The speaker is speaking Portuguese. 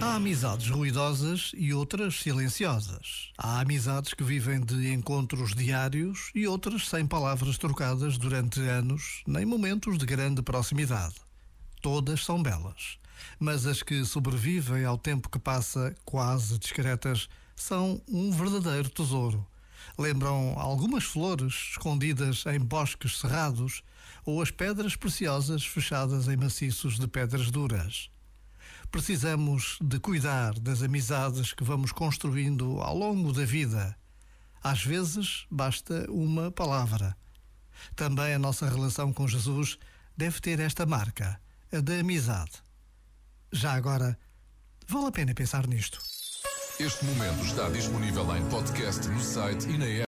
Há amizades ruidosas e outras silenciosas. Há amizades que vivem de encontros diários e outras sem palavras trocadas durante anos, nem momentos de grande proximidade. Todas são belas, mas as que sobrevivem ao tempo que passa quase discretas são um verdadeiro tesouro. Lembram algumas flores escondidas em bosques cerrados ou as pedras preciosas fechadas em maciços de pedras duras. Precisamos de cuidar das amizades que vamos construindo ao longo da vida. Às vezes basta uma palavra. Também a nossa relação com Jesus deve ter esta marca, a da amizade. Já agora, vale a pena pensar nisto. Este momento está disponível em podcast no site e na app.